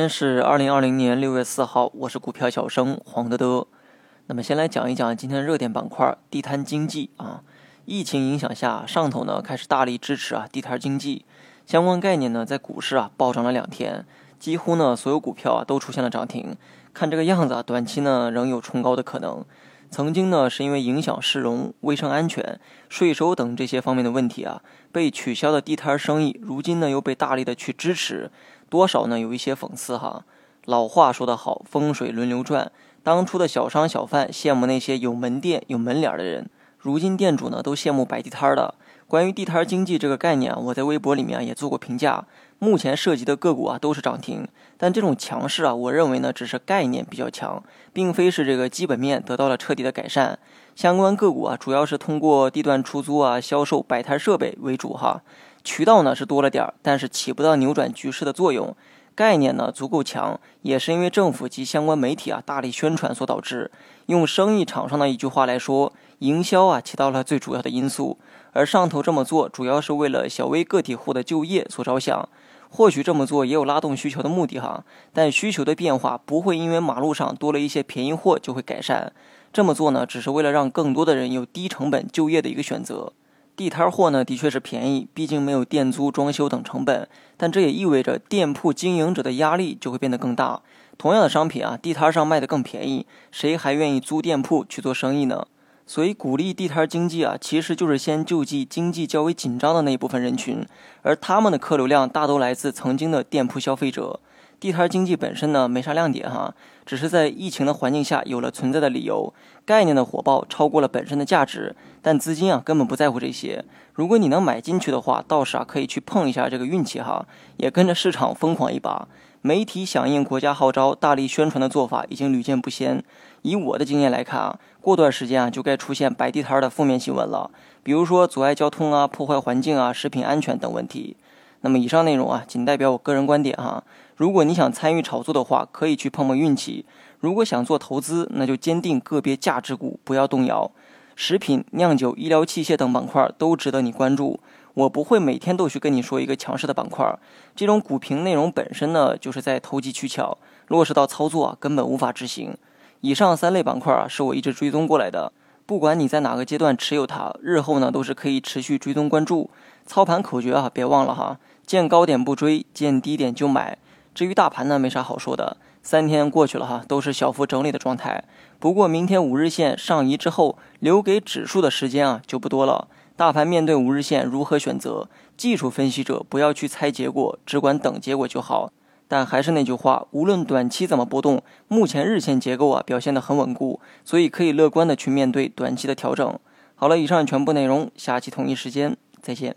天是二零二零年六月四号，我是股票小生黄德德。那么先来讲一讲今天的热点板块地摊经济啊。疫情影响下，上头呢开始大力支持啊地摊经济相关概念呢，在股市啊暴涨了两天，几乎呢所有股票啊都出现了涨停。看这个样子啊，短期呢仍有冲高的可能。曾经呢是因为影响市容、卫生安全、税收等这些方面的问题啊，被取消的地摊生意，如今呢又被大力的去支持，多少呢有一些讽刺哈。老话说得好，风水轮流转。当初的小商小贩羡慕那些有门店、有门脸的人。如今店主呢都羡慕摆地摊的。关于地摊经济这个概念啊，我在微博里面也做过评价。目前涉及的个股啊都是涨停，但这种强势啊，我认为呢只是概念比较强，并非是这个基本面得到了彻底的改善。相关个股啊主要是通过地段出租啊、销售摆摊设备为主哈，渠道呢是多了点儿，但是起不到扭转局势的作用。概念呢足够强，也是因为政府及相关媒体啊大力宣传所导致。用生意场上的一句话来说，营销啊起到了最主要的因素。而上头这么做，主要是为了小微个体户的就业所着想。或许这么做也有拉动需求的目的哈，但需求的变化不会因为马路上多了一些便宜货就会改善。这么做呢，只是为了让更多的人有低成本就业的一个选择。地摊货呢，的确是便宜，毕竟没有店租、装修等成本。但这也意味着店铺经营者的压力就会变得更大。同样的商品啊，地摊上卖的更便宜，谁还愿意租店铺去做生意呢？所以，鼓励地摊经济啊，其实就是先救济经济较为紧张的那一部分人群，而他们的客流量大都来自曾经的店铺消费者。地摊经济本身呢，没啥亮点哈，只是在疫情的环境下有了存在的理由。概念的火爆超过了本身的价值，但资金啊根本不在乎这些。如果你能买进去的话，倒是啊可以去碰一下这个运气哈，也跟着市场疯狂一把。媒体响应国家号召，大力宣传的做法已经屡见不鲜。以我的经验来看啊，过段时间啊就该出现摆地摊的负面新闻了，比如说阻碍交通啊、破坏环境啊、食品安全等问题。那么以上内容啊，仅代表我个人观点哈。如果你想参与炒作的话，可以去碰碰运气；如果想做投资，那就坚定个别价值股，不要动摇。食品、酿酒、医疗器械等板块都值得你关注。我不会每天都去跟你说一个强势的板块，这种股评内容本身呢，就是在投机取巧，落实到操作啊，根本无法执行。以上三类板块啊，是我一直追踪过来的，不管你在哪个阶段持有它，日后呢都是可以持续追踪关注。操盘口诀啊，别忘了哈，见高点不追，见低点就买。至于大盘呢，没啥好说的，三天过去了哈，都是小幅整理的状态。不过明天五日线上移之后，留给指数的时间啊就不多了。大盘面对五日线如何选择？技术分析者不要去猜结果，只管等结果就好。但还是那句话，无论短期怎么波动，目前日线结构啊表现得很稳固，所以可以乐观的去面对短期的调整。好了，以上全部内容，下期同一时间再见。